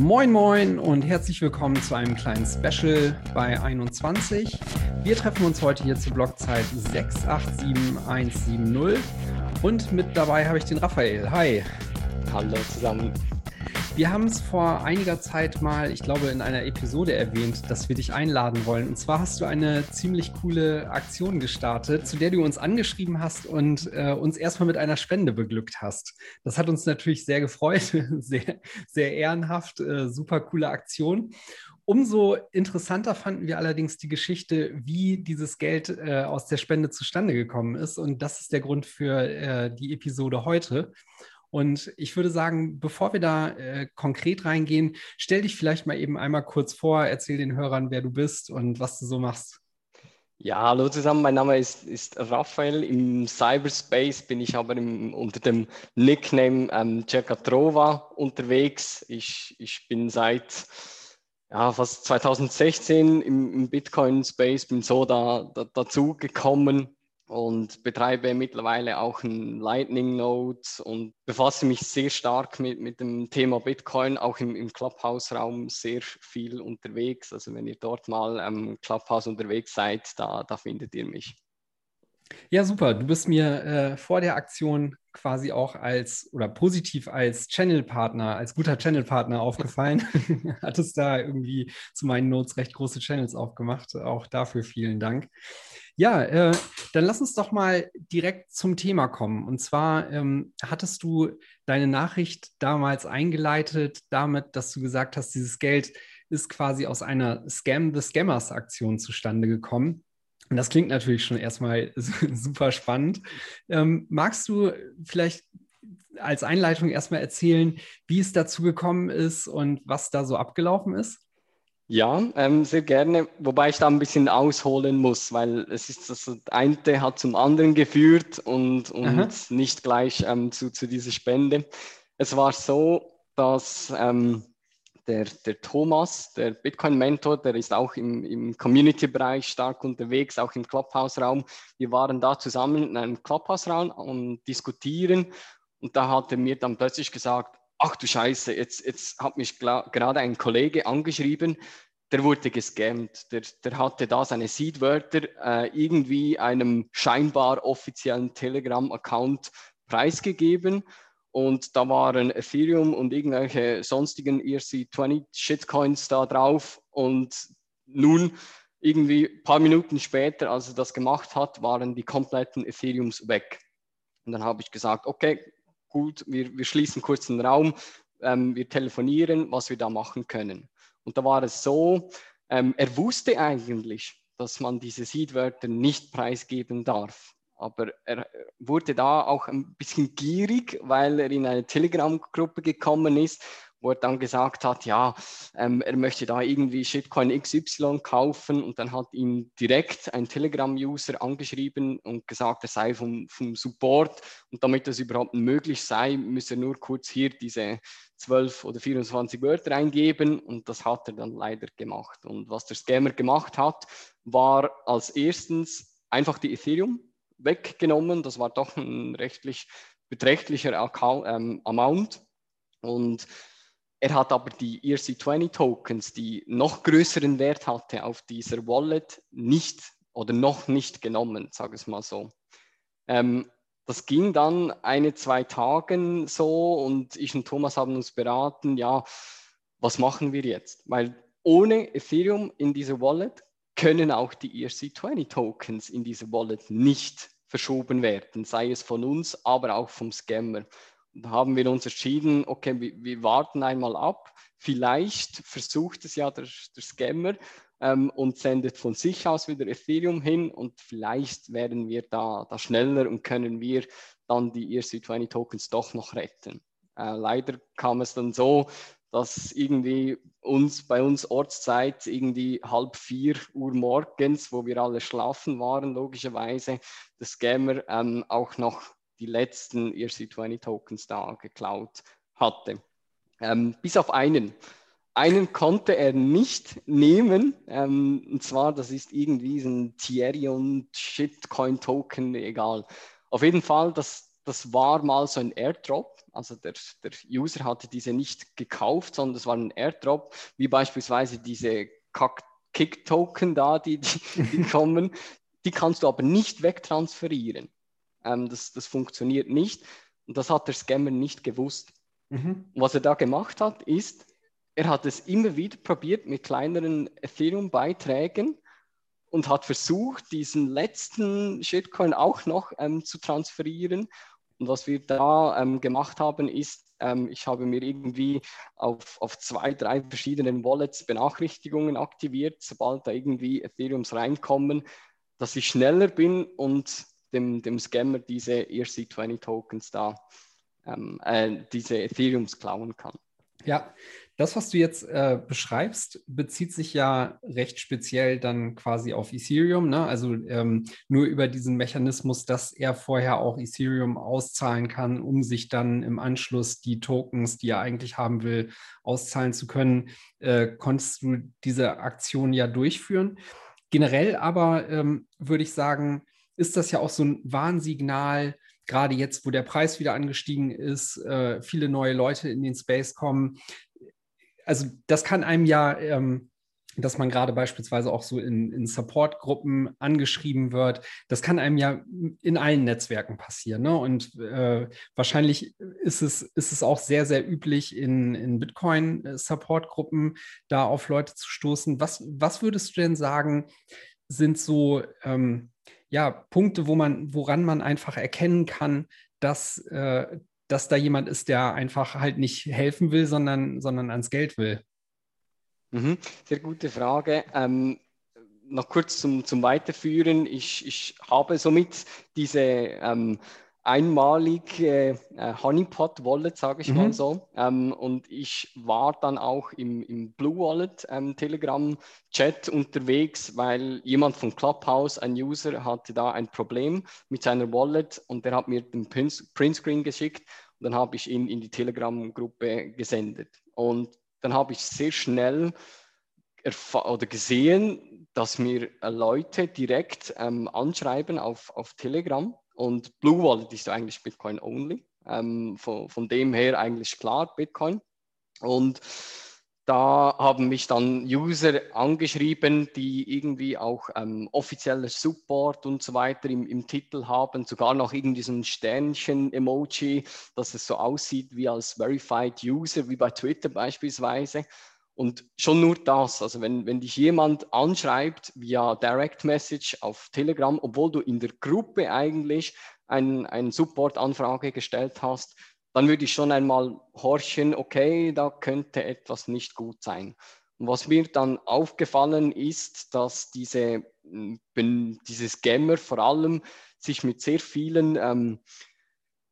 Moin Moin und herzlich willkommen zu einem kleinen Special bei 21. Wir treffen uns heute hier zur Blockzeit 687170 und mit dabei habe ich den Raphael. Hi. Hallo zusammen. Wir haben es vor einiger Zeit mal, ich glaube, in einer Episode erwähnt, dass wir dich einladen wollen. Und zwar hast du eine ziemlich coole Aktion gestartet, zu der du uns angeschrieben hast und äh, uns erstmal mit einer Spende beglückt hast. Das hat uns natürlich sehr gefreut, sehr, sehr ehrenhaft, äh, super coole Aktion. Umso interessanter fanden wir allerdings die Geschichte, wie dieses Geld äh, aus der Spende zustande gekommen ist. Und das ist der Grund für äh, die Episode heute. Und ich würde sagen, bevor wir da äh, konkret reingehen, stell dich vielleicht mal eben einmal kurz vor, erzähl den Hörern, wer du bist und was du so machst. Ja, hallo zusammen, mein Name ist, ist Raphael. Im Cyberspace bin ich aber im, unter dem Nickname ähm, Trova unterwegs. Ich, ich bin seit ja, fast 2016 im, im Bitcoin-Space, bin so da, da, dazu gekommen und betreibe mittlerweile auch ein Lightning Node und befasse mich sehr stark mit, mit dem Thema Bitcoin, auch im, im Clubhouse-Raum sehr viel unterwegs. Also wenn ihr dort mal am Clubhouse unterwegs seid, da, da findet ihr mich. Ja, super. Du bist mir äh, vor der Aktion quasi auch als oder positiv als Channel-Partner, als guter Channel-Partner aufgefallen. Hattest da irgendwie zu meinen Notes recht große Channels aufgemacht. Auch dafür vielen Dank. Ja, äh, dann lass uns doch mal direkt zum Thema kommen. Und zwar ähm, hattest du deine Nachricht damals eingeleitet damit, dass du gesagt hast, dieses Geld ist quasi aus einer Scam the Scammers Aktion zustande gekommen. Und das klingt natürlich schon erstmal super spannend. Ähm, magst du vielleicht als Einleitung erstmal erzählen, wie es dazu gekommen ist und was da so abgelaufen ist? Ja, ähm, sehr gerne, wobei ich da ein bisschen ausholen muss, weil es ist das eine hat zum anderen geführt und, und nicht gleich ähm, zu, zu dieser Spende. Es war so, dass ähm, der, der Thomas, der Bitcoin-Mentor, der ist auch im, im Community-Bereich stark unterwegs, auch im Clubhouse-Raum. Wir waren da zusammen in einem Clubhouse-Raum und diskutieren und da hat er mir dann plötzlich gesagt, ach du Scheiße, jetzt, jetzt hat mich gerade ein Kollege angeschrieben, der wurde gescammt. Der, der hatte da seine Seedwörter äh, irgendwie einem scheinbar offiziellen Telegram-Account preisgegeben. Und da waren Ethereum und irgendwelche sonstigen ERC20 Shitcoins da drauf. Und nun, irgendwie ein paar Minuten später, als er das gemacht hat, waren die kompletten Ethereums weg. Und dann habe ich gesagt, okay, gut, wir, wir schließen kurz den Raum, ähm, wir telefonieren, was wir da machen können. Und da war es so, ähm, er wusste eigentlich, dass man diese Seedwörter nicht preisgeben darf. Aber er wurde da auch ein bisschen gierig, weil er in eine Telegram-Gruppe gekommen ist wo er dann gesagt hat, ja, ähm, er möchte da irgendwie Shitcoin XY kaufen und dann hat ihn direkt ein Telegram-User angeschrieben und gesagt, er sei vom, vom Support und damit das überhaupt möglich sei, müsse er nur kurz hier diese 12 oder 24 Wörter eingeben und das hat er dann leider gemacht. Und was der Scammer gemacht hat, war als erstens einfach die Ethereum weggenommen, das war doch ein rechtlich beträchtlicher Account, ähm, Amount und er hat aber die ERC20-Tokens, die noch größeren Wert hatte auf dieser Wallet, nicht oder noch nicht genommen, sage ich mal so. Ähm, das ging dann eine, zwei Tage so und ich und Thomas haben uns beraten, ja, was machen wir jetzt? Weil ohne Ethereum in dieser Wallet können auch die ERC20-Tokens in dieser Wallet nicht verschoben werden, sei es von uns, aber auch vom Scammer haben wir uns entschieden, okay, wir, wir, warten einmal ab. Vielleicht versucht es ja der, der Scammer ähm, und sendet von sich aus wieder Ethereum hin und vielleicht werden wir da, da schneller und können wir dann die ERC20 Tokens doch noch retten. Äh, leider kam es dann so, dass irgendwie uns bei uns Ortszeit irgendwie halb vier Uhr morgens, wo wir alle schlafen waren, logischerweise, der Scammer ähm, auch noch die letzten ERC20-Tokens da geklaut hatte. Ähm, bis auf einen. Einen konnte er nicht nehmen, ähm, und zwar, das ist irgendwie so ein Therion Shitcoin Token, egal. Auf jeden Fall, das, das war mal so ein Airdrop. Also der, der User hatte diese nicht gekauft, sondern das war ein Airdrop, wie beispielsweise diese Kick-Token da, die, die, die kommen. Die kannst du aber nicht wegtransferieren. Ähm, das, das funktioniert nicht. Und das hat der Scammer nicht gewusst. Mhm. Was er da gemacht hat, ist, er hat es immer wieder probiert mit kleineren Ethereum-Beiträgen und hat versucht, diesen letzten Shitcoin auch noch ähm, zu transferieren. Und was wir da ähm, gemacht haben, ist, ähm, ich habe mir irgendwie auf, auf zwei, drei verschiedenen Wallets Benachrichtigungen aktiviert, sobald da irgendwie Ethereums reinkommen, dass ich schneller bin und dem, dem Scammer diese ERC20 Tokens da, ähm, äh, diese Ethereums klauen kann. Ja, das, was du jetzt äh, beschreibst, bezieht sich ja recht speziell dann quasi auf Ethereum. Ne? Also ähm, nur über diesen Mechanismus, dass er vorher auch Ethereum auszahlen kann, um sich dann im Anschluss die Tokens, die er eigentlich haben will, auszahlen zu können, äh, konntest du diese Aktion ja durchführen. Generell aber ähm, würde ich sagen, ist das ja auch so ein Warnsignal, gerade jetzt, wo der Preis wieder angestiegen ist, äh, viele neue Leute in den Space kommen also das kann einem ja, ähm, dass man gerade beispielsweise auch so in, in Support-Gruppen angeschrieben wird, das kann einem ja in allen Netzwerken passieren. Ne? Und äh, wahrscheinlich ist es, ist es auch sehr, sehr üblich, in, in Bitcoin-Support-Gruppen da auf Leute zu stoßen. Was, was würdest du denn sagen, sind so ähm, ja, Punkte, wo man, woran man einfach erkennen kann, dass, äh, dass da jemand ist, der einfach halt nicht helfen will, sondern, sondern ans Geld will? Mhm, sehr gute Frage. Ähm, noch kurz zum, zum Weiterführen. Ich, ich habe somit diese ähm, einmalige äh, Honeypot Wallet, sage ich mhm. mal so. Ähm, und ich war dann auch im, im Blue Wallet ähm, Telegram Chat unterwegs, weil jemand von Clubhouse, ein User, hatte da ein Problem mit seiner Wallet und der hat mir den Printscreen geschickt und dann habe ich ihn in die Telegram-Gruppe gesendet. Und dann habe ich sehr schnell oder gesehen, dass mir Leute direkt ähm, anschreiben auf, auf Telegram und Blue Wallet ist eigentlich Bitcoin only. Ähm, von, von dem her eigentlich klar Bitcoin. Und da haben mich dann User angeschrieben, die irgendwie auch ähm, offizieller Support und so weiter im, im, Titel haben, sogar noch irgendwie so ein Sternchen-Emoji, dass es so aussieht wie als Verified User, wie bei Twitter beispielsweise. Und schon nur das, also wenn, wenn dich jemand anschreibt via Direct Message auf Telegram, obwohl du in der Gruppe eigentlich eine ein Support-Anfrage gestellt hast, dann würde ich schon einmal horchen, okay, da könnte etwas nicht gut sein. Und was mir dann aufgefallen ist, dass diese, diese Scammer vor allem sich mit sehr vielen ähm,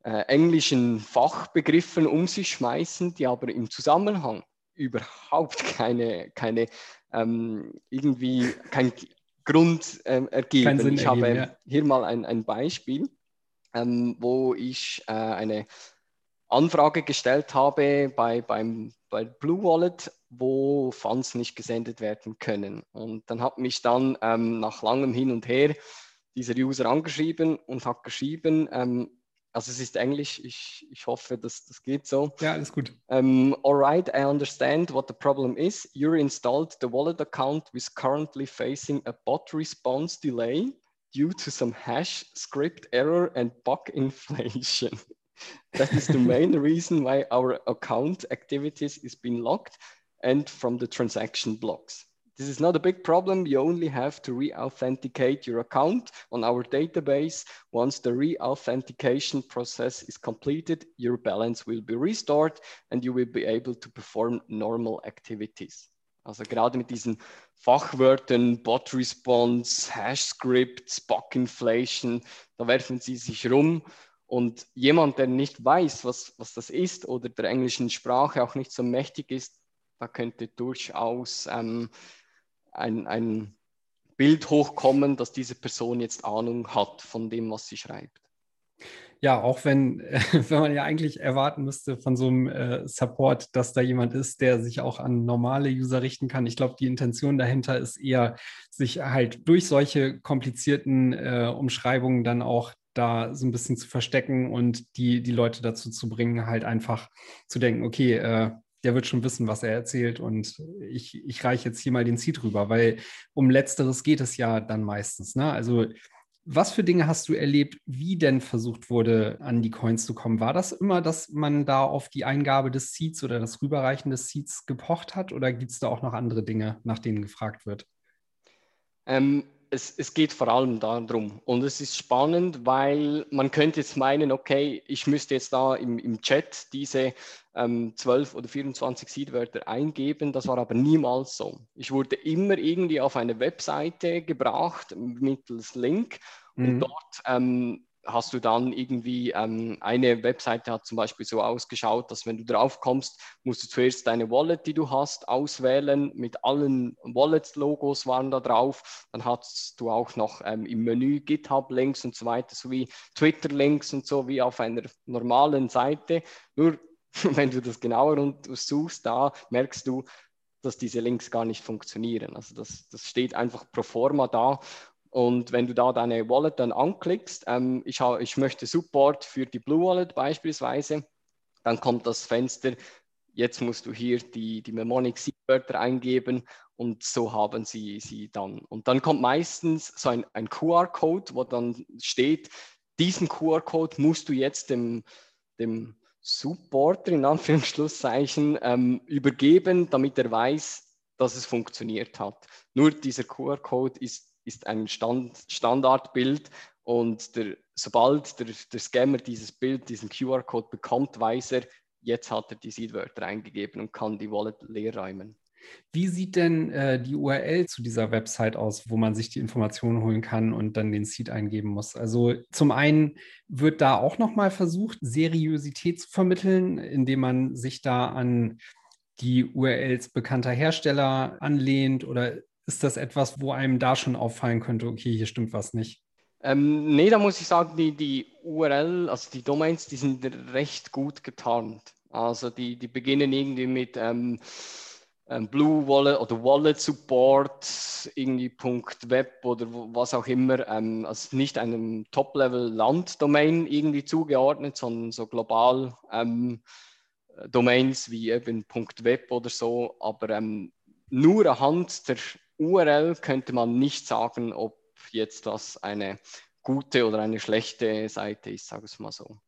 äh, englischen Fachbegriffen um sich schmeißen, die aber im Zusammenhang überhaupt keine, keine ähm, irgendwie kein Grund ähm, ergeben. ich habe ja. hier mal ein, ein Beispiel, ähm, wo ich äh, eine Anfrage gestellt habe bei, beim, bei Blue Wallet, wo Funds nicht gesendet werden können. Und dann hat mich dann ähm, nach langem Hin und Her dieser User angeschrieben und hat geschrieben, ähm, also es ist Englisch, ich, ich hoffe, dass das geht so. Ja, alles gut. Um, Alright, I understand what the problem is. You installed the wallet account with currently facing a bot response delay due to some hash script error and bug inflation. that is the main reason why our account activities is being locked and from the transaction blocks. This is not a big problem. You only have to re-authenticate your account on our database. Once the re-authentication process is completed, your balance will be restored and you will be able to perform normal activities. Also gerade mit diesen Fachwörtern Bot Response, Hash Scripts, Bug Inflation, da werfen sie sich rum. Und jemand, der nicht weiß, was, was das ist oder der englischen Sprache auch nicht so mächtig ist, da könnte durchaus ähm, ein, ein Bild hochkommen, dass diese Person jetzt Ahnung hat von dem, was sie schreibt. Ja, auch wenn, wenn man ja eigentlich erwarten müsste von so einem äh, Support, dass da jemand ist, der sich auch an normale User richten kann. Ich glaube, die Intention dahinter ist eher, sich halt durch solche komplizierten äh, Umschreibungen dann auch da so ein bisschen zu verstecken und die, die Leute dazu zu bringen, halt einfach zu denken, okay, äh, der wird schon wissen, was er erzählt und ich, ich reiche jetzt hier mal den Seed rüber, weil um letzteres geht es ja dann meistens. Ne? Also was für Dinge hast du erlebt, wie denn versucht wurde, an die Coins zu kommen? War das immer, dass man da auf die Eingabe des Seeds oder das Rüberreichen des Seeds gepocht hat oder gibt es da auch noch andere Dinge, nach denen gefragt wird? Ähm, es, es, geht vor allem darum. Und es ist spannend, weil man könnte jetzt meinen, okay, ich müsste jetzt da im, im Chat diese ähm, 12 oder 24 Seedwörter eingeben. Das war aber niemals so. Ich wurde immer irgendwie auf eine Webseite gebracht mittels Link und mhm. dort ähm, hast du dann irgendwie ähm, eine Webseite hat zum Beispiel so ausgeschaut, dass wenn du drauf kommst, musst du zuerst deine Wallet, die du hast, auswählen. Mit allen Wallet-Logos waren da drauf. Dann hast du auch noch ähm, im Menü GitHub-Links und so weiter, sowie Twitter-Links und so wie auf einer normalen Seite. Nur wenn du das genauer untersuchst, da merkst du, dass diese Links gar nicht funktionieren. Also das, das steht einfach pro forma da und wenn du da deine Wallet dann anklickst, ähm, ich, ich möchte Support für die Blue Wallet beispielsweise, dann kommt das Fenster, jetzt musst du hier die, die Mnemonic-Wörter eingeben und so haben sie sie dann. Und dann kommt meistens so ein, ein QR-Code, wo dann steht, diesen QR-Code musst du jetzt dem, dem Supporter in Anführungszeichen ähm, übergeben, damit er weiß, dass es funktioniert hat. Nur dieser QR-Code ist ist ein Stand, Standardbild und der, sobald der, der Scammer dieses Bild, diesen QR-Code bekommt, weiß er, jetzt hat er die Seedwörter eingegeben und kann die Wallet leer räumen. Wie sieht denn äh, die URL zu dieser Website aus, wo man sich die Informationen holen kann und dann den Seed eingeben muss? Also zum einen wird da auch nochmal versucht, Seriosität zu vermitteln, indem man sich da an die URLs bekannter Hersteller anlehnt oder ist das etwas, wo einem da schon auffallen könnte, okay, hier stimmt was nicht? Ähm, nee, da muss ich sagen, die, die URL, also die Domains, die sind recht gut getarnt. Also die, die beginnen irgendwie mit ähm, ähm, Blue Wallet oder Wallet Support, irgendwie .web oder was auch immer. Ähm, also nicht einem Top-Level-Land-Domain irgendwie zugeordnet, sondern so global ähm, Domains wie eben .web oder so. Aber ähm, nur anhand der URL könnte man nicht sagen, ob jetzt das eine gute oder eine schlechte Seite ist, sage ich mal so.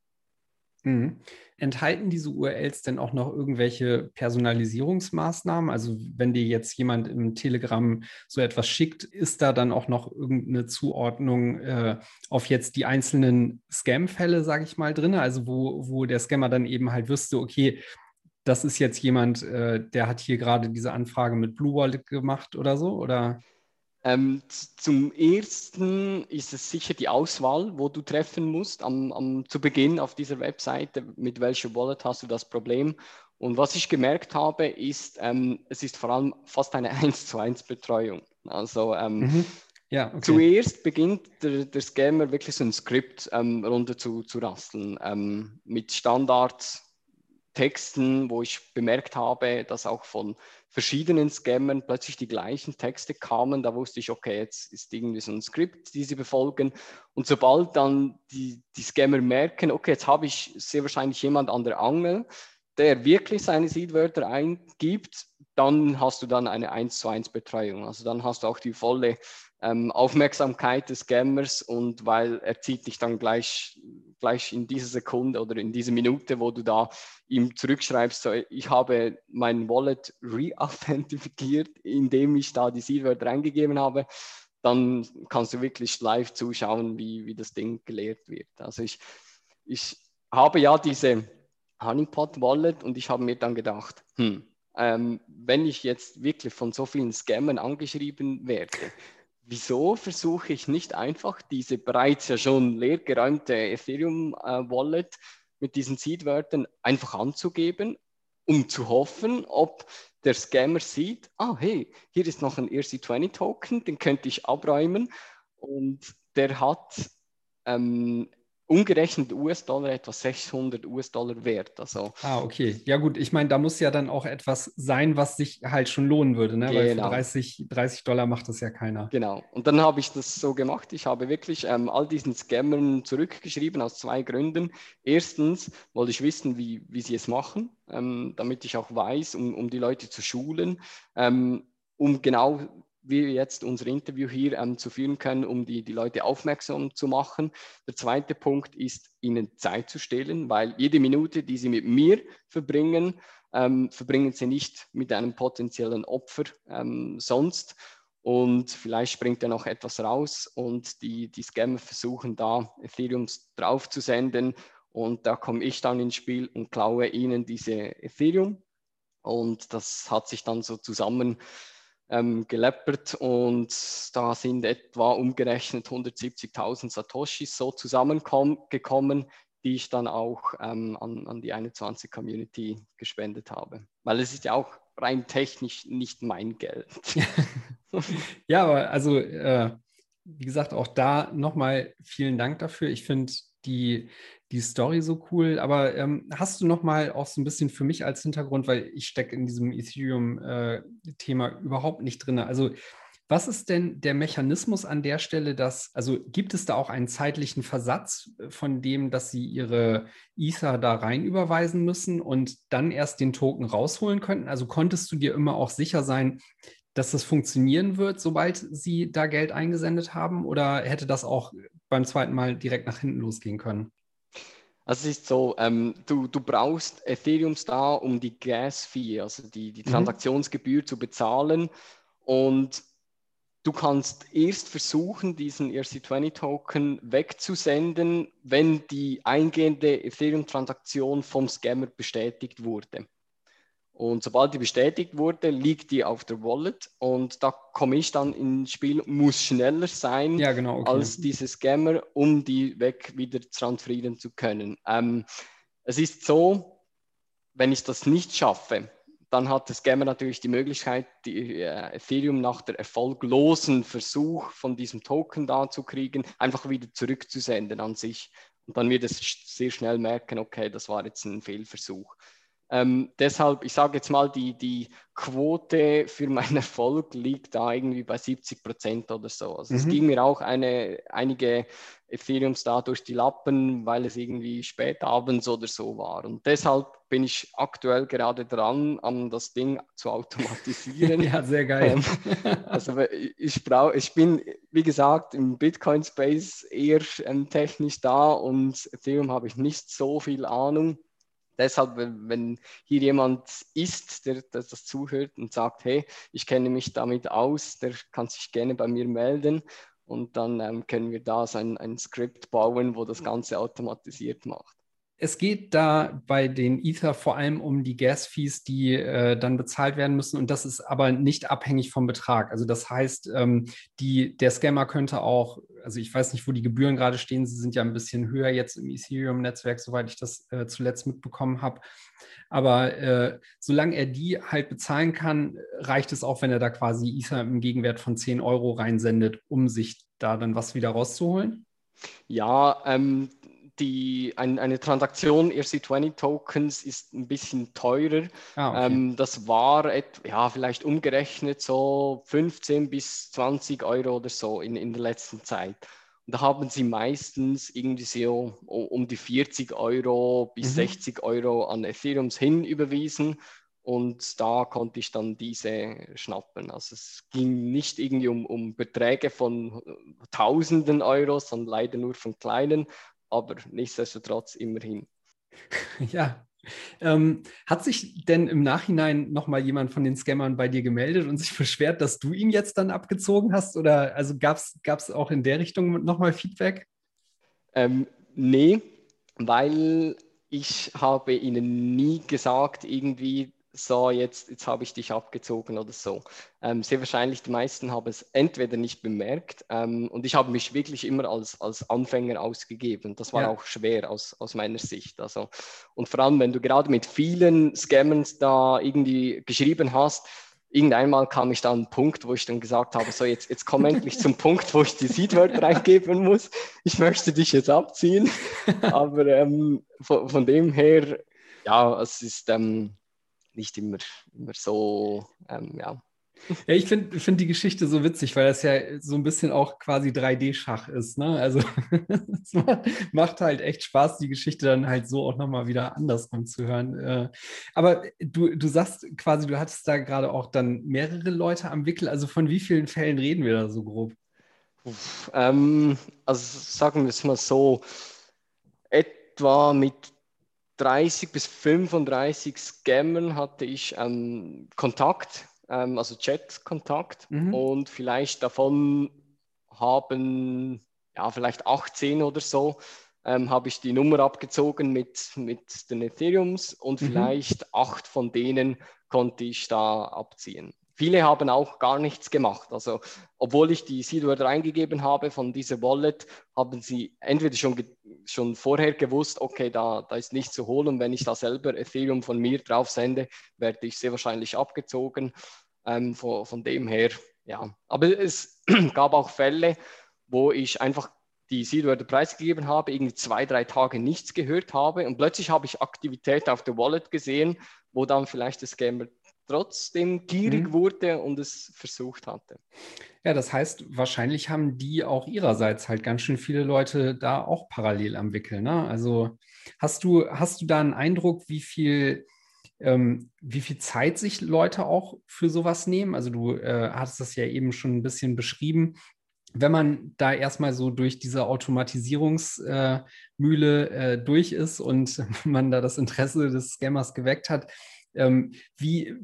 Mhm. Enthalten diese URLs denn auch noch irgendwelche Personalisierungsmaßnahmen? Also wenn dir jetzt jemand im Telegram so etwas schickt, ist da dann auch noch irgendeine Zuordnung äh, auf jetzt die einzelnen Scam-Fälle, sage ich mal, drin? Also wo, wo der Scammer dann eben halt wüsste, okay, das ist jetzt jemand, äh, der hat hier gerade diese Anfrage mit Blue Wallet gemacht oder so? Oder? Ähm, zum ersten ist es sicher die Auswahl, wo du treffen musst am, am, zu Beginn auf dieser Webseite, mit welcher Wallet hast du das Problem. Und was ich gemerkt habe, ist, ähm, es ist vor allem fast eine 1 zu 1 Betreuung. Also ähm, mhm. ja, okay. zuerst beginnt der, der, Scammer wirklich so ein Skript ähm, runter zu, zu rasteln ähm, mit Standards Texten, wo ich bemerkt habe, dass auch von verschiedenen Scammern plötzlich die gleichen Texte kamen. Da wusste ich, okay, jetzt ist irgendwie so ein Skript, die sie befolgen. Und sobald dann die, die Scammer merken, okay, jetzt habe ich sehr wahrscheinlich jemand an der Angel, der wirklich seine Seedwörter eingibt, dann hast du dann eine 1 zu 1 Betreuung. Also dann hast du auch die volle ähm, Aufmerksamkeit des Scammers und weil er zieht dich dann gleich, gleich in dieser Sekunde oder in dieser Minute, wo du da ihm zurückschreibst, so, ich habe mein Wallet re-authentifiziert, indem ich da die Seedwörter eingegeben habe, dann kannst du wirklich live zuschauen, wie, wie das Ding geleert wird. Also ich, ich habe ja diese Honeypot Wallet und ich habe mir dann gedacht, hm, ähm, wenn ich jetzt wirklich von so vielen Scammern angeschrieben werde, wieso versuche ich nicht einfach diese bereits ja schon leergeräumte Ethereum-Wallet äh, mit diesen Seedwörtern einfach anzugeben, um zu hoffen, ob der Scammer sieht, ah hey, hier ist noch ein ERC20-Token, den könnte ich abräumen. Und der hat ähm, umgerechnet US-Dollar etwa 600 US-Dollar wert. Also, ah, okay. Ja gut, ich meine, da muss ja dann auch etwas sein, was sich halt schon lohnen würde, ne? Genau. weil für 30, genau. 30 Dollar macht das ja keiner. Genau. Und dann habe ich das so gemacht. Ich habe wirklich ähm, all diesen Scammern zurückgeschrieben aus zwei Gründen. Erstens wollte ich wissen, wie, wie sie es machen, ähm, damit ich auch weiß, um, um die Leute zu schulen, ähm, um genau wir jetzt unser Interview hier ähm, zu führen können, um die, die Leute aufmerksam zu machen. Der zweite Punkt ist, ihnen Zeit zu stehlen, weil jede Minute, die sie mit mir verbringen, ähm, verbringen sie nicht mit einem potenziellen Opfer ähm, sonst. Und vielleicht springt ja noch etwas raus und die, die Scammer versuchen da Ethereum draufzusenden. Und da komme ich dann ins Spiel und klaue ihnen diese Ethereum. Und das hat sich dann so zusammen ähm, geleppert und da sind etwa umgerechnet 170.000 Satoshis so zusammengekommen, die ich dann auch ähm, an, an die 21 Community gespendet habe. Weil es ist ja auch rein technisch nicht mein Geld. ja, aber also, äh, wie gesagt, auch da nochmal vielen Dank dafür. Ich finde die, die Story so cool. Aber ähm, hast du noch mal auch so ein bisschen für mich als Hintergrund, weil ich stecke in diesem Ethereum-Thema äh, überhaupt nicht drin. Also was ist denn der Mechanismus an der Stelle, dass, also gibt es da auch einen zeitlichen Versatz äh, von dem, dass Sie Ihre Ether da rein überweisen müssen und dann erst den Token rausholen könnten? Also konntest du dir immer auch sicher sein, dass das funktionieren wird, sobald Sie da Geld eingesendet haben? Oder hätte das auch beim zweiten Mal direkt nach hinten losgehen können? Also es ist so, ähm, du, du brauchst Ethereum da, um die Gas-Fee, also die, die mhm. Transaktionsgebühr mhm. zu bezahlen. Und du kannst erst versuchen, diesen ERC20-Token wegzusenden, wenn die eingehende Ethereum-Transaktion vom Scammer bestätigt wurde. Und sobald die bestätigt wurde, liegt die auf der Wallet und da komme ich dann ins Spiel, muss schneller sein ja, genau, okay. als diese Scammer, um die weg wieder transferieren zu können. Ähm, es ist so, wenn ich das nicht schaffe, dann hat der Scammer natürlich die Möglichkeit, die äh, Ethereum nach der erfolglosen Versuch von diesem Token da zu kriegen, einfach wieder zurückzusenden an sich. Und dann wird es sehr schnell merken, okay, das war jetzt ein Fehlversuch. Ähm, deshalb, ich sage jetzt mal, die, die Quote für meinen Erfolg liegt da irgendwie bei 70 Prozent oder so. Also mhm. es ging mir auch eine, einige Ethereums da durch die Lappen, weil es irgendwie spät abends oder so war. Und deshalb bin ich aktuell gerade dran, an das Ding zu automatisieren. ja, sehr geil. Ähm, also ich brauche, ich bin, wie gesagt, im Bitcoin-Space eher ähm, technisch da und Ethereum habe ich nicht so viel Ahnung deshalb, wenn hier jemand ist, der, der, das zuhört und sagt, hey, ich kenne mich damit aus, der kann sich gerne bei mir melden und dann ähm, können wir da so ein, ein Skript bauen, wo das Ganze automatisiert macht. Es geht da bei den Ether vor allem um die Gas-Fees, die äh, dann bezahlt werden müssen. Und das ist aber nicht abhängig vom Betrag. Also das heißt, ähm, die, der Scammer könnte auch, also ich weiß nicht, wo die Gebühren gerade stehen. Sie sind ja ein bisschen höher jetzt im Ethereum-Netzwerk, soweit ich das äh, zuletzt mitbekommen habe. Aber äh, solange er die halt bezahlen kann, reicht es auch, wenn er da quasi Ether im Gegenwert von 10 Euro reinsendet, um sich da dann was wieder rauszuholen? Ja, ähm, die, ein, eine Transaktion ERC20-Tokens ist ein bisschen teurer. Ah, okay. ähm, das war et, ja, vielleicht umgerechnet so 15 bis 20 Euro oder so in, in der letzten Zeit. Und da haben sie meistens irgendwie so um die 40 Euro bis mhm. 60 Euro an Ethereums hin überwiesen. Und da konnte ich dann diese schnappen. Also es ging nicht irgendwie um, um Beträge von Tausenden Euro, sondern leider nur von kleinen aber nichtsdestotrotz immerhin. Ja. Ähm, hat sich denn im Nachhinein nochmal jemand von den Scammern bei dir gemeldet und sich beschwert, dass du ihn jetzt dann abgezogen hast? Oder also gab es auch in der Richtung nochmal Feedback? Ähm, nee, weil ich habe ihnen nie gesagt, irgendwie, so, jetzt, jetzt habe ich dich abgezogen oder so. Ähm, sehr wahrscheinlich die meisten haben es entweder nicht bemerkt ähm, und ich habe mich wirklich immer als, als Anfänger ausgegeben. Das war ja. auch schwer aus, aus meiner Sicht. Also, und vor allem, wenn du gerade mit vielen Scammers da irgendwie geschrieben hast, irgendeinmal kam ich dann an einen Punkt, wo ich dann gesagt habe, so jetzt, jetzt komm endlich zum Punkt, wo ich die Seedwörter eingeben muss. Ich möchte dich jetzt abziehen. Aber ähm, von, von, dem her, ja, es ist ähm, nicht immer, immer so, ähm, ja, ja, ich finde find die Geschichte so witzig, weil das ja so ein bisschen auch quasi 3D-Schach ist. Ne? Also es macht halt echt Spaß, die Geschichte dann halt so auch nochmal wieder andersrum zu hören. Äh, aber du, du sagst quasi, du hattest da gerade auch dann mehrere Leute am Wickel. Also von wie vielen Fällen reden wir da so grob? Uff, ähm, also sagen wir es mal so, etwa mit 30 bis 35 Scammern hatte ich ähm, Kontakt ähm, also Chat-Kontakt mhm. und vielleicht davon haben, ja, vielleicht 18 oder so, ähm, habe ich die Nummer abgezogen mit, mit den Ethereums und mhm. vielleicht acht von denen konnte ich da abziehen. Viele haben auch gar nichts gemacht. Also, obwohl ich die Seedwörter eingegeben habe von dieser Wallet, haben sie entweder schon, schon vorher gewusst, okay, da, da ist nichts zu holen. Wenn ich da selber Ethereum von mir drauf sende, werde ich sehr wahrscheinlich abgezogen. Ähm, von, von dem her, ja. Aber es gab auch Fälle, wo ich einfach die Seedwörter preisgegeben habe, irgendwie zwei, drei Tage nichts gehört habe und plötzlich habe ich Aktivität auf der Wallet gesehen, wo dann vielleicht der Scammer trotzdem gierig mhm. wurde und es versucht hatte. Ja, das heißt, wahrscheinlich haben die auch ihrerseits halt ganz schön viele Leute da auch parallel am Wickeln. Ne? Also hast du, hast du da einen Eindruck, wie viel ähm, wie viel Zeit sich Leute auch für sowas nehmen. Also du äh, hattest das ja eben schon ein bisschen beschrieben. Wenn man da erstmal so durch diese Automatisierungsmühle äh, äh, durch ist und man da das Interesse des Scammers geweckt hat, ähm, wie,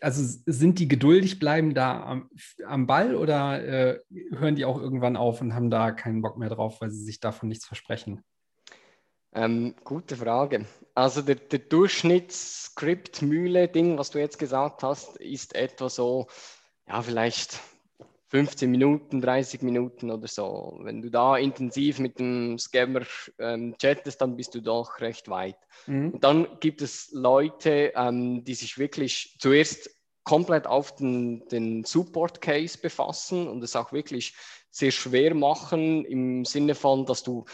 also sind die geduldig, bleiben da am, am Ball oder äh, hören die auch irgendwann auf und haben da keinen Bock mehr drauf, weil sie sich davon nichts versprechen? Ähm, gute Frage. Also der, der Durchschnittsscript-Mühle-Ding, was du jetzt gesagt hast, ist etwa so, ja, vielleicht 15 Minuten, 30 Minuten oder so. Wenn du da intensiv mit dem Scammer ähm, chattest, dann bist du doch recht weit. Mhm. Und dann gibt es Leute, ähm, die sich wirklich zuerst komplett auf den, den Support-Case befassen und es auch wirklich sehr schwer machen im Sinne von, dass du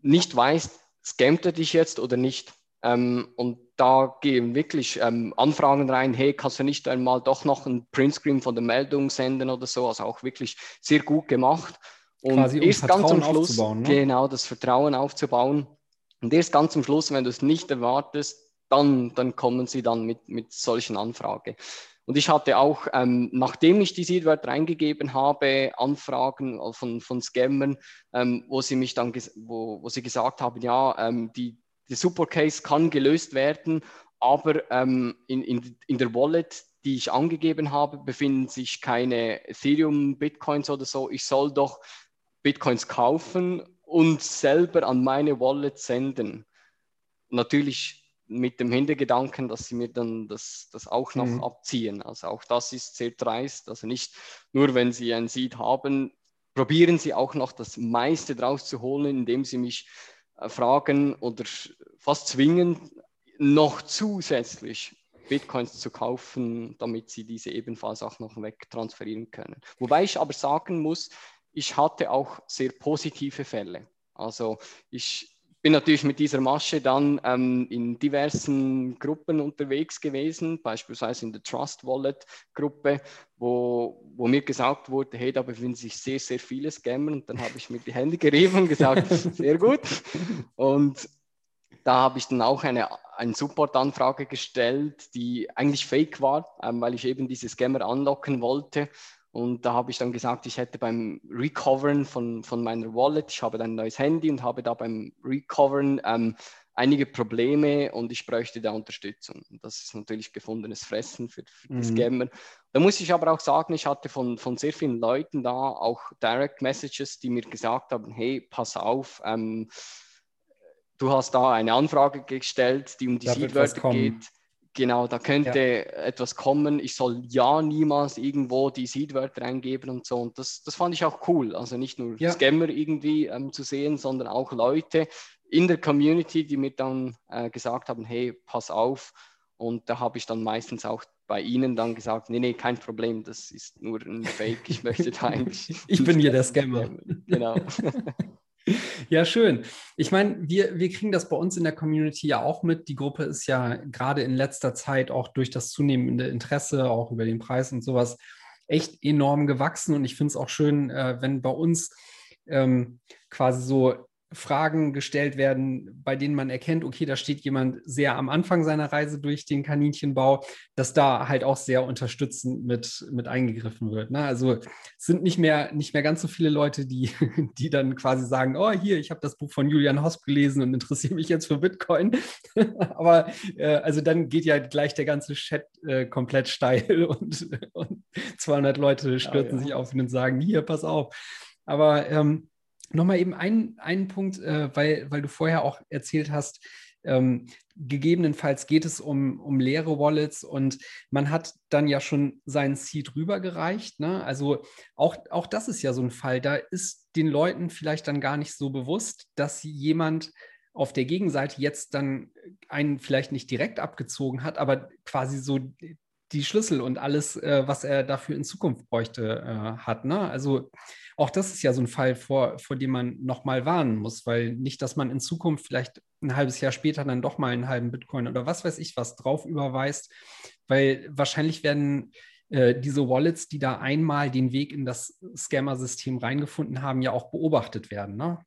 nicht weißt, scammt er dich jetzt oder nicht? Ähm, und da gehen wirklich ähm, Anfragen rein, hey, kannst du nicht einmal doch noch ein Printscreen von der Meldung senden oder so? Also auch wirklich sehr gut gemacht. Und Quasi um erst Vertrauen ganz am Schluss, ne? genau, das Vertrauen aufzubauen. Und erst ganz am Schluss, wenn du es nicht erwartest, dann, dann kommen sie dann mit, mit solchen Anfragen. Und ich hatte auch, ähm, nachdem ich die Seedwörter reingegeben habe, Anfragen von, von Scammern, ähm, wo sie mich dann, wo, wo sie gesagt haben, ja, ähm, die, der Support Case kann gelöst werden, aber ähm, in, in, in der Wallet, die ich angegeben habe, befinden sich keine Ethereum, Bitcoins oder so. Ich soll doch Bitcoins kaufen und selber an meine Wallet senden. Natürlich mit dem Hintergedanken, dass sie mir dann das, das auch noch mhm. abziehen. Also auch das ist sehr dreist. Also nicht nur, wenn sie ein Seed haben, probieren sie auch noch das meiste draus zu holen, indem sie mich fragen oder fast zwingen, noch zusätzlich Bitcoins zu kaufen, damit sie diese ebenfalls auch noch wegtransferieren können. Wobei ich aber sagen muss, ich hatte auch sehr positive Fälle. Also ich bin natürlich mit dieser Masche dann ähm, in diversen Gruppen unterwegs gewesen, beispielsweise in der Trust Wallet Gruppe, wo, wo mir gesagt wurde, hey, da befinden sich sehr, sehr viele Scammer. Und dann habe ich mir die Hände gerieben und gesagt, sehr gut. Und da habe ich dann auch eine, eine Support-Anfrage gestellt, die eigentlich fake war, ähm, weil ich eben diese Scammer anlocken wollte. Und da habe ich dann gesagt, ich hätte beim Recovern von, von meiner Wallet, ich habe dann ein neues Handy und habe da beim Recovern ähm, einige Probleme und ich bräuchte da Unterstützung. Das ist natürlich gefundenes Fressen für, für mhm. die Scammer. Da muss ich aber auch sagen, ich hatte von, von sehr vielen Leuten da auch Direct Messages, die mir gesagt haben, hey, pass auf, ähm, du hast da eine Anfrage gestellt, die um die Seedwörter geht Genau, da könnte ja. etwas kommen. Ich soll ja niemals irgendwo die Seedwörter eingeben und so. Und das, das fand ich auch cool. Also nicht nur ja. Scammer irgendwie ähm, zu sehen, sondern auch Leute in der Community, die mir dann äh, gesagt haben, hey, pass auf. Und da habe ich dann meistens auch bei Ihnen dann gesagt, nee, nee, kein Problem, das ist nur ein Fake, ich möchte da eigentlich... ich bin hier der Scammer. Genau. Ja, schön. Ich meine, wir, wir kriegen das bei uns in der Community ja auch mit. Die Gruppe ist ja gerade in letzter Zeit auch durch das zunehmende Interesse, auch über den Preis und sowas, echt enorm gewachsen. Und ich finde es auch schön, äh, wenn bei uns ähm, quasi so Fragen gestellt werden, bei denen man erkennt, okay, da steht jemand sehr am Anfang seiner Reise durch den Kaninchenbau, dass da halt auch sehr unterstützend mit, mit eingegriffen wird. Ne? Also es sind nicht mehr, nicht mehr ganz so viele Leute, die, die dann quasi sagen, oh, hier, ich habe das Buch von Julian Hosp gelesen und interessiere mich jetzt für Bitcoin. Aber äh, also dann geht ja gleich der ganze Chat äh, komplett steil und, und 200 Leute stürzen ja, ja. sich auf ihn und sagen, hier, pass auf. Aber ähm, Nochmal eben einen, einen Punkt, äh, weil, weil du vorher auch erzählt hast, ähm, gegebenenfalls geht es um, um leere Wallets und man hat dann ja schon seinen Seed rübergereicht. Ne? Also auch, auch das ist ja so ein Fall. Da ist den Leuten vielleicht dann gar nicht so bewusst, dass jemand auf der Gegenseite jetzt dann einen vielleicht nicht direkt abgezogen hat, aber quasi so die Schlüssel und alles, äh, was er dafür in Zukunft bräuchte, äh, hat. Ne? Also auch das ist ja so ein Fall, vor, vor dem man nochmal warnen muss, weil nicht, dass man in Zukunft vielleicht ein halbes Jahr später dann doch mal einen halben Bitcoin oder was weiß ich was drauf überweist, weil wahrscheinlich werden äh, diese Wallets, die da einmal den Weg in das Scammer-System reingefunden haben, ja auch beobachtet werden. Ne?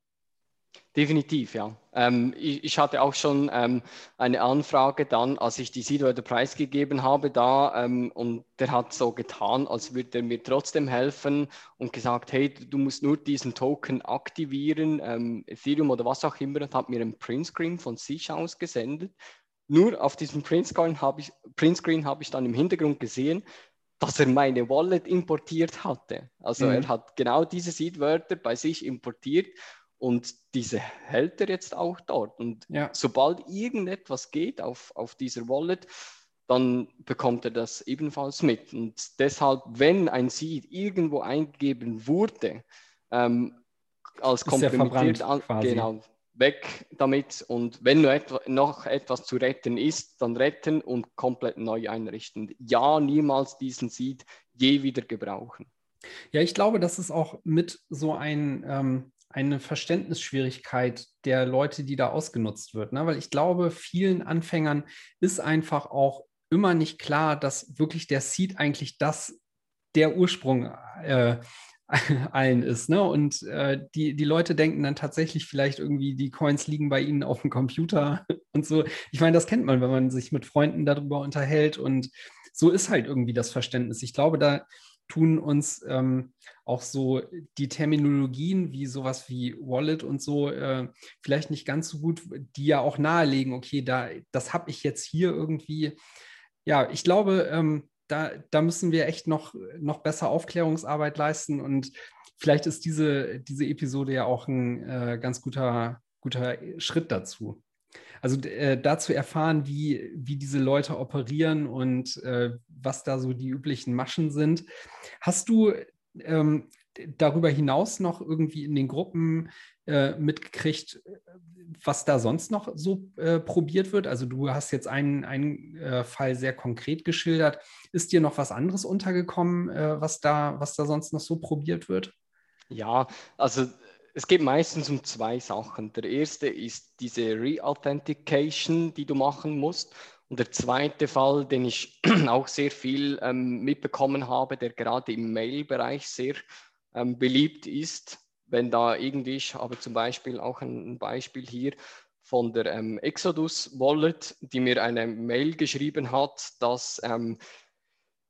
Definitiv, ja. Ähm, ich, ich, hatte auch schon ähm, eine Anfrage dann, als ich die Seedwörter preisgegeben habe da ähm, und der hat so getan, als würde er mir trotzdem helfen und gesagt, hey, du musst nur diesen Token aktivieren, ähm, Ethereum oder was auch immer und hat mir einen Printscreen von sich aus gesendet. Nur auf diesem Printscreen habe ich, Printscreen habe ich dann im Hintergrund gesehen, dass er meine Wallet importiert hatte. Also mhm. er hat genau diese Seedwörter bei sich importiert und diese hält er jetzt auch dort. Und ja. sobald irgendetwas geht auf, auf dieser Wallet, dann bekommt er das ebenfalls mit. Und deshalb, wenn ein Seed irgendwo eingegeben wurde, ähm, als kompromittiert, an, genau, weg damit. Und wenn noch etwas zu retten ist, dann retten und komplett neu einrichten. Ja, niemals diesen Seed je wieder gebrauchen. Ja, ich glaube, das ist auch mit so ein, ähm, eine Verständnisschwierigkeit der Leute, die da ausgenutzt wird. Ne? Weil ich glaube, vielen Anfängern ist einfach auch immer nicht klar, dass wirklich der Seed eigentlich das der Ursprung äh, allen ist. Ne? Und äh, die, die Leute denken dann tatsächlich vielleicht irgendwie, die Coins liegen bei ihnen auf dem Computer und so. Ich meine, das kennt man, wenn man sich mit Freunden darüber unterhält. Und so ist halt irgendwie das Verständnis. Ich glaube, da tun uns ähm, auch so die Terminologien wie sowas wie Wallet und so äh, vielleicht nicht ganz so gut, die ja auch nahelegen, okay, da, das habe ich jetzt hier irgendwie. Ja, ich glaube, ähm, da, da müssen wir echt noch, noch besser Aufklärungsarbeit leisten und vielleicht ist diese, diese Episode ja auch ein äh, ganz guter, guter Schritt dazu. Also äh, dazu erfahren, wie, wie diese Leute operieren und äh, was da so die üblichen Maschen sind. Hast du ähm, darüber hinaus noch irgendwie in den Gruppen äh, mitgekriegt, was da sonst noch so äh, probiert wird? Also du hast jetzt einen, einen äh, Fall sehr konkret geschildert. Ist dir noch was anderes untergekommen, äh, was, da, was da sonst noch so probiert wird? Ja, also es geht meistens um zwei Sachen. Der erste ist diese Re-Authentication, die du machen musst. Und der zweite Fall, den ich auch sehr viel ähm, mitbekommen habe, der gerade im Mail-Bereich sehr ähm, beliebt ist, wenn da irgendwie, ich habe zum Beispiel auch ein Beispiel hier von der ähm, Exodus Wallet, die mir eine Mail geschrieben hat, dass ähm,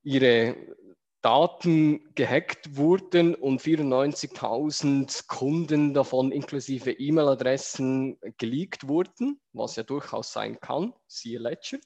ihre Daten gehackt wurden und 94.000 Kunden davon inklusive E-Mail-Adressen geleakt wurden, was ja durchaus sein kann, siehe Ledger.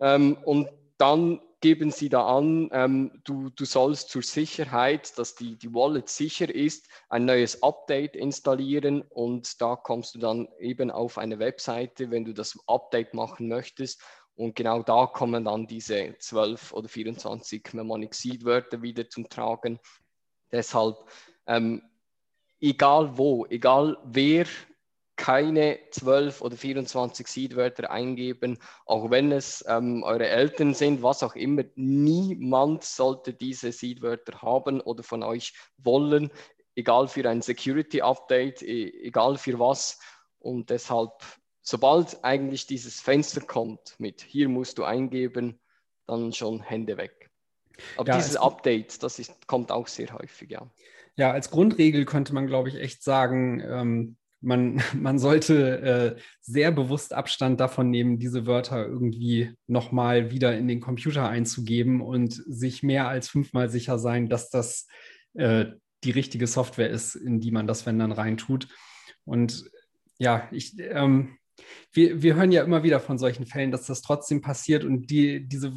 Ähm, und dann geben sie da an, ähm, du, du sollst zur Sicherheit, dass die, die Wallet sicher ist, ein neues Update installieren und da kommst du dann eben auf eine Webseite, wenn du das Update machen möchtest und genau da kommen dann diese 12 oder 24 Mnemonic Seed-Wörter wieder zum Tragen. Deshalb, ähm, egal wo, egal wer keine 12 oder 24 Seedwörter eingeben, auch wenn es ähm, eure Eltern sind, was auch immer. Niemand sollte diese Seedwörter haben oder von euch wollen, egal für ein Security-Update, e egal für was. Und deshalb, sobald eigentlich dieses Fenster kommt mit hier musst du eingeben, dann schon Hände weg. Aber ja, dieses Update, das ist, kommt auch sehr häufig, ja. Ja, als Grundregel könnte man, glaube ich, echt sagen, ähm, man, man sollte äh, sehr bewusst Abstand davon nehmen, diese Wörter irgendwie nochmal wieder in den Computer einzugeben und sich mehr als fünfmal sicher sein, dass das äh, die richtige Software ist, in die man das, wenn dann reintut. Und ja, ich, ähm, wir, wir hören ja immer wieder von solchen Fällen, dass das trotzdem passiert und die, diese,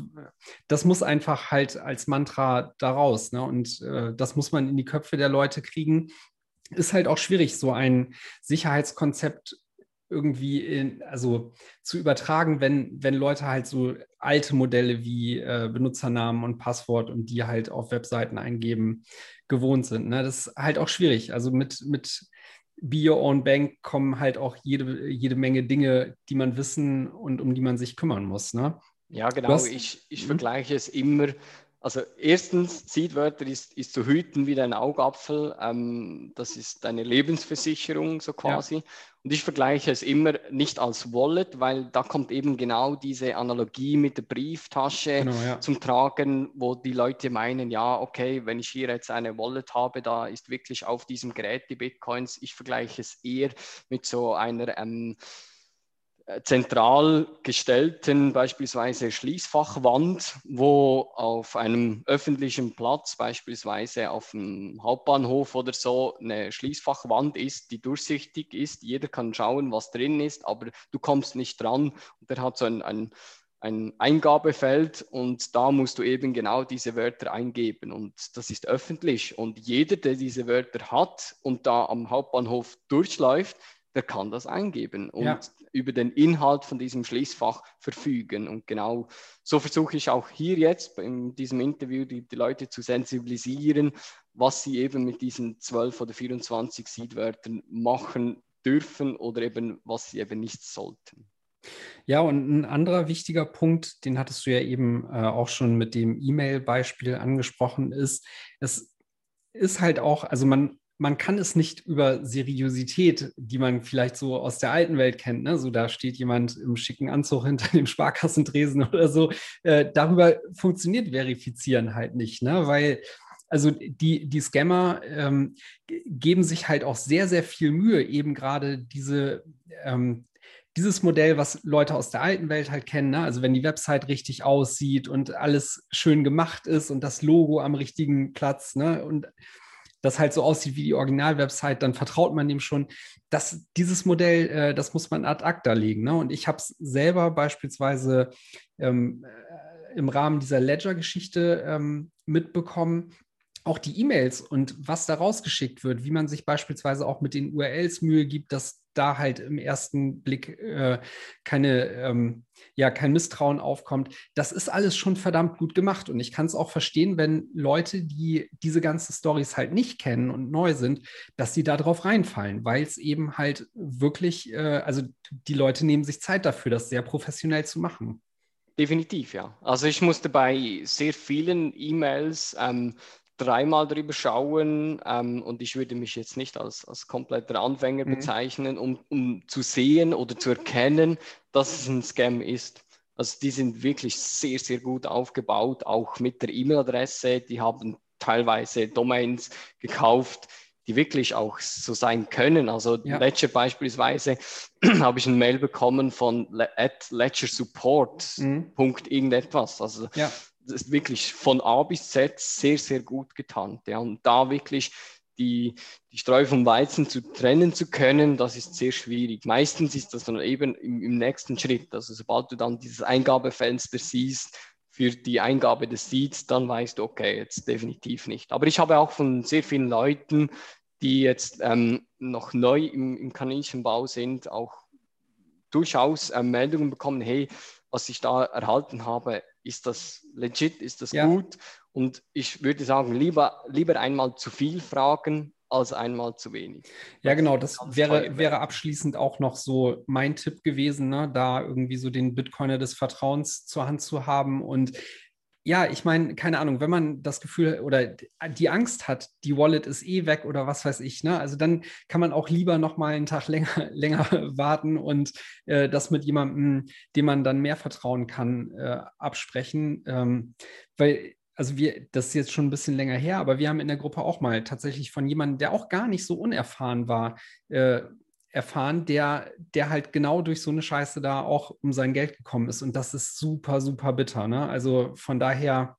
das muss einfach halt als Mantra daraus. Ne? Und äh, das muss man in die Köpfe der Leute kriegen ist halt auch schwierig, so ein Sicherheitskonzept irgendwie in, also zu übertragen, wenn, wenn Leute halt so alte Modelle wie äh, Benutzernamen und Passwort und die halt auf Webseiten eingeben gewohnt sind. Ne? Das ist halt auch schwierig. Also mit, mit Be Your Own Bank kommen halt auch jede, jede Menge Dinge, die man wissen und um die man sich kümmern muss. Ne? Ja, genau. Hast, ich, ich hm? vergleiche es immer also erstens, Seedwörter ist, ist zu hüten wie dein Augapfel. Ähm, das ist deine Lebensversicherung so quasi. Ja. Und ich vergleiche es immer nicht als Wallet, weil da kommt eben genau diese Analogie mit der Brieftasche genau, ja. zum Tragen, wo die Leute meinen, ja, okay, wenn ich hier jetzt eine Wallet habe, da ist wirklich auf diesem Gerät die Bitcoins. Ich vergleiche es eher mit so einer... Ähm, äh, zentral gestellten beispielsweise Schließfachwand, wo auf einem öffentlichen Platz, beispielsweise auf dem Hauptbahnhof oder so, eine Schließfachwand ist, die durchsichtig ist. Jeder kann schauen, was drin ist, aber du kommst nicht dran. Und der hat so ein, ein, ein Eingabefeld und da musst du eben genau diese Wörter eingeben. Und das ist öffentlich. Und jeder, der diese Wörter hat und da am Hauptbahnhof durchläuft, der kann das eingeben und ja. Über den Inhalt von diesem Schließfach verfügen. Und genau so versuche ich auch hier jetzt in diesem Interview die, die Leute zu sensibilisieren, was sie eben mit diesen 12 oder 24 Seedwörtern machen dürfen oder eben was sie eben nicht sollten. Ja, und ein anderer wichtiger Punkt, den hattest du ja eben äh, auch schon mit dem E-Mail-Beispiel angesprochen, ist, es ist halt auch, also man man kann es nicht über Seriosität, die man vielleicht so aus der alten Welt kennt, ne? so da steht jemand im schicken Anzug hinter dem Sparkassentresen oder so, äh, darüber funktioniert Verifizieren halt nicht, ne? weil also die, die Scammer ähm, geben sich halt auch sehr, sehr viel Mühe, eben gerade diese, ähm, dieses Modell, was Leute aus der alten Welt halt kennen, ne? also wenn die Website richtig aussieht und alles schön gemacht ist und das Logo am richtigen Platz ne? und das halt so aussieht wie die Original-Website, dann vertraut man dem schon. Das, dieses Modell, äh, das muss man ad acta legen. Ne? Und ich habe es selber beispielsweise ähm, äh, im Rahmen dieser Ledger-Geschichte ähm, mitbekommen, auch die E-Mails und was da rausgeschickt wird, wie man sich beispielsweise auch mit den URLs Mühe gibt, dass da halt im ersten Blick äh, keine, ähm, ja, kein Misstrauen aufkommt. Das ist alles schon verdammt gut gemacht. Und ich kann es auch verstehen, wenn Leute, die diese ganzen Stories halt nicht kennen und neu sind, dass sie da drauf reinfallen, weil es eben halt wirklich, äh, also die Leute nehmen sich Zeit dafür, das sehr professionell zu machen. Definitiv, ja. Also ich musste bei sehr vielen E-Mails ähm, dreimal drüber schauen ähm, und ich würde mich jetzt nicht als, als kompletter Anfänger mhm. bezeichnen, um, um zu sehen oder zu erkennen, dass es ein Scam ist. Also die sind wirklich sehr, sehr gut aufgebaut, auch mit der E-Mail-Adresse. Die haben teilweise Domains gekauft, die wirklich auch so sein können. Also ja. Ledger beispielsweise habe ich ein Mail bekommen von at. Mhm. Punkt irgendetwas. Also ja das ist wirklich von A bis Z sehr, sehr gut getan. Ja. Und da wirklich die, die Streu vom Weizen zu trennen zu können, das ist sehr schwierig. Meistens ist das dann eben im, im nächsten Schritt. Also sobald du dann dieses Eingabefenster siehst, für die Eingabe des Seeds, dann weißt du, okay, jetzt definitiv nicht. Aber ich habe auch von sehr vielen Leuten, die jetzt ähm, noch neu im, im Kaninchenbau sind, auch durchaus äh, Meldungen bekommen, hey, was ich da erhalten habe, ist das legit, ist das ja. gut? Und ich würde sagen, lieber, lieber einmal zu viel fragen, als einmal zu wenig. Ja, genau, das wäre, wäre abschließend auch noch so mein Tipp gewesen, ne? da irgendwie so den Bitcoiner des Vertrauens zur Hand zu haben. Und ja, ich meine, keine Ahnung, wenn man das Gefühl oder die Angst hat, die Wallet ist eh weg oder was weiß ich, ne? Also dann kann man auch lieber noch mal einen Tag länger, länger warten und äh, das mit jemandem, dem man dann mehr vertrauen kann, äh, absprechen. Ähm, weil, also wir, das ist jetzt schon ein bisschen länger her, aber wir haben in der Gruppe auch mal tatsächlich von jemandem, der auch gar nicht so unerfahren war, äh, erfahren, der, der halt genau durch so eine Scheiße da auch um sein Geld gekommen ist. Und das ist super, super bitter. Ne? Also von daher,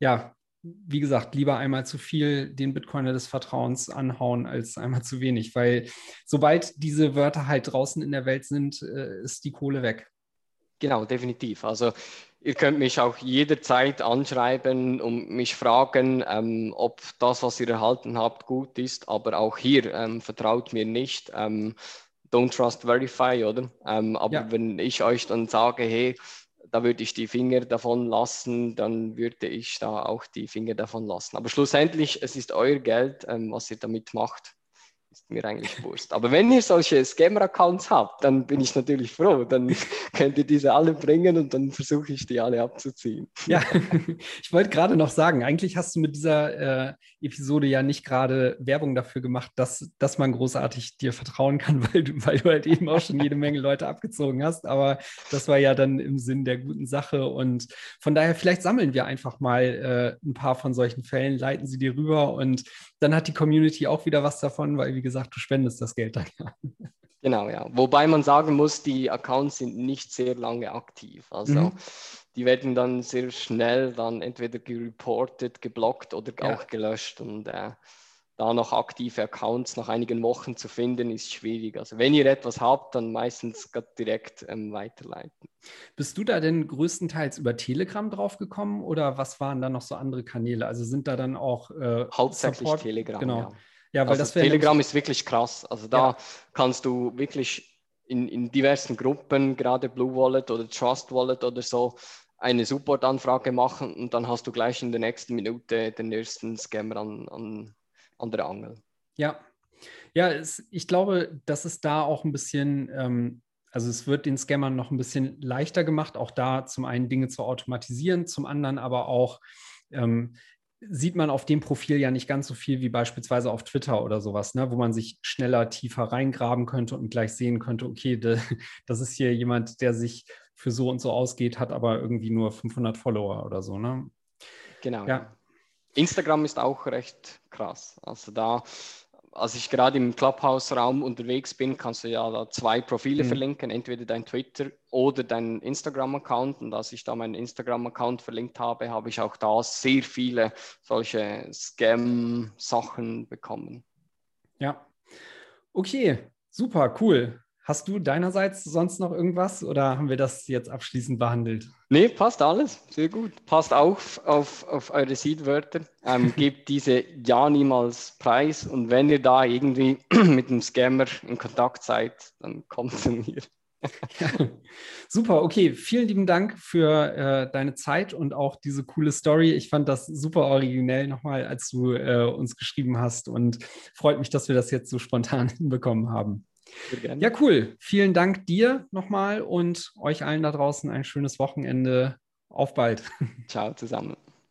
ja, wie gesagt, lieber einmal zu viel den Bitcoiner des Vertrauens anhauen als einmal zu wenig, weil sobald diese Wörter halt draußen in der Welt sind, äh, ist die Kohle weg. Genau, definitiv. Also Ihr könnt mich auch jederzeit anschreiben und mich fragen, ähm, ob das, was ihr erhalten habt, gut ist. Aber auch hier ähm, vertraut mir nicht. Ähm, don't trust, verify, oder? Ähm, aber ja. wenn ich euch dann sage, hey, da würde ich die Finger davon lassen, dann würde ich da auch die Finger davon lassen. Aber schlussendlich, es ist euer Geld, ähm, was ihr damit macht ist mir eigentlich wurscht. Aber wenn ihr solche Scammer-Accounts habt, dann bin ich natürlich froh. Dann könnt ihr diese alle bringen und dann versuche ich die alle abzuziehen. Ja, ich wollte gerade noch sagen, eigentlich hast du mit dieser äh, Episode ja nicht gerade Werbung dafür gemacht, dass, dass man großartig dir vertrauen kann, weil du, weil du halt eben auch schon jede Menge Leute abgezogen hast. Aber das war ja dann im Sinn der guten Sache. Und von daher, vielleicht sammeln wir einfach mal äh, ein paar von solchen Fällen, leiten sie dir rüber und dann hat die Community auch wieder was davon, weil, wie gesagt, du spendest das Geld dann. Genau, ja. Wobei man sagen muss, die Accounts sind nicht sehr lange aktiv. Also mhm. die werden dann sehr schnell dann entweder gereportet, geblockt oder ja. auch gelöscht. Und äh, da noch aktive Accounts nach einigen Wochen zu finden, ist schwierig. Also wenn ihr etwas habt, dann meistens direkt ähm, weiterleiten. Bist du da denn größtenteils über Telegram draufgekommen oder was waren da noch so andere Kanäle? Also sind da dann auch äh, Hauptsächlich Support? Telegram. Genau. Ja. Ja, weil also Telegram ist wirklich krass. Also da ja. kannst du wirklich in, in diversen Gruppen, gerade Blue Wallet oder Trust Wallet oder so, eine Support-Anfrage machen und dann hast du gleich in der nächsten Minute den ersten Scammer an, an, an der Angel. Ja, ja, es, ich glaube, dass es da auch ein bisschen, ähm, also es wird den Scammern noch ein bisschen leichter gemacht, auch da zum einen Dinge zu automatisieren, zum anderen aber auch ähm, sieht man auf dem Profil ja nicht ganz so viel wie beispielsweise auf Twitter oder sowas, ne, wo man sich schneller, tiefer reingraben könnte und gleich sehen könnte, okay, de, das ist hier jemand, der sich für so und so ausgeht, hat aber irgendwie nur 500 Follower oder so. Ne? Genau. Ja. Instagram ist auch recht krass. Also da als ich gerade im Clubhouse-Raum unterwegs bin, kannst du ja da zwei Profile mhm. verlinken, entweder dein Twitter oder dein Instagram-Account. Und als ich da meinen Instagram-Account verlinkt habe, habe ich auch da sehr viele solche Scam-Sachen bekommen. Ja. Okay, super, cool. Hast du deinerseits sonst noch irgendwas oder haben wir das jetzt abschließend behandelt? Nee, passt alles. Sehr gut. Passt auch auf, auf eure Seedwörter. Ähm, gebt diese ja niemals preis und wenn ihr da irgendwie mit einem Scammer in Kontakt seid, dann kommt zu mir. Ja, super, okay. Vielen lieben Dank für äh, deine Zeit und auch diese coole Story. Ich fand das super originell nochmal, als du äh, uns geschrieben hast und freut mich, dass wir das jetzt so spontan hinbekommen haben. Ja, cool. Vielen Dank dir nochmal und euch allen da draußen ein schönes Wochenende. Auf bald. Ciao zusammen.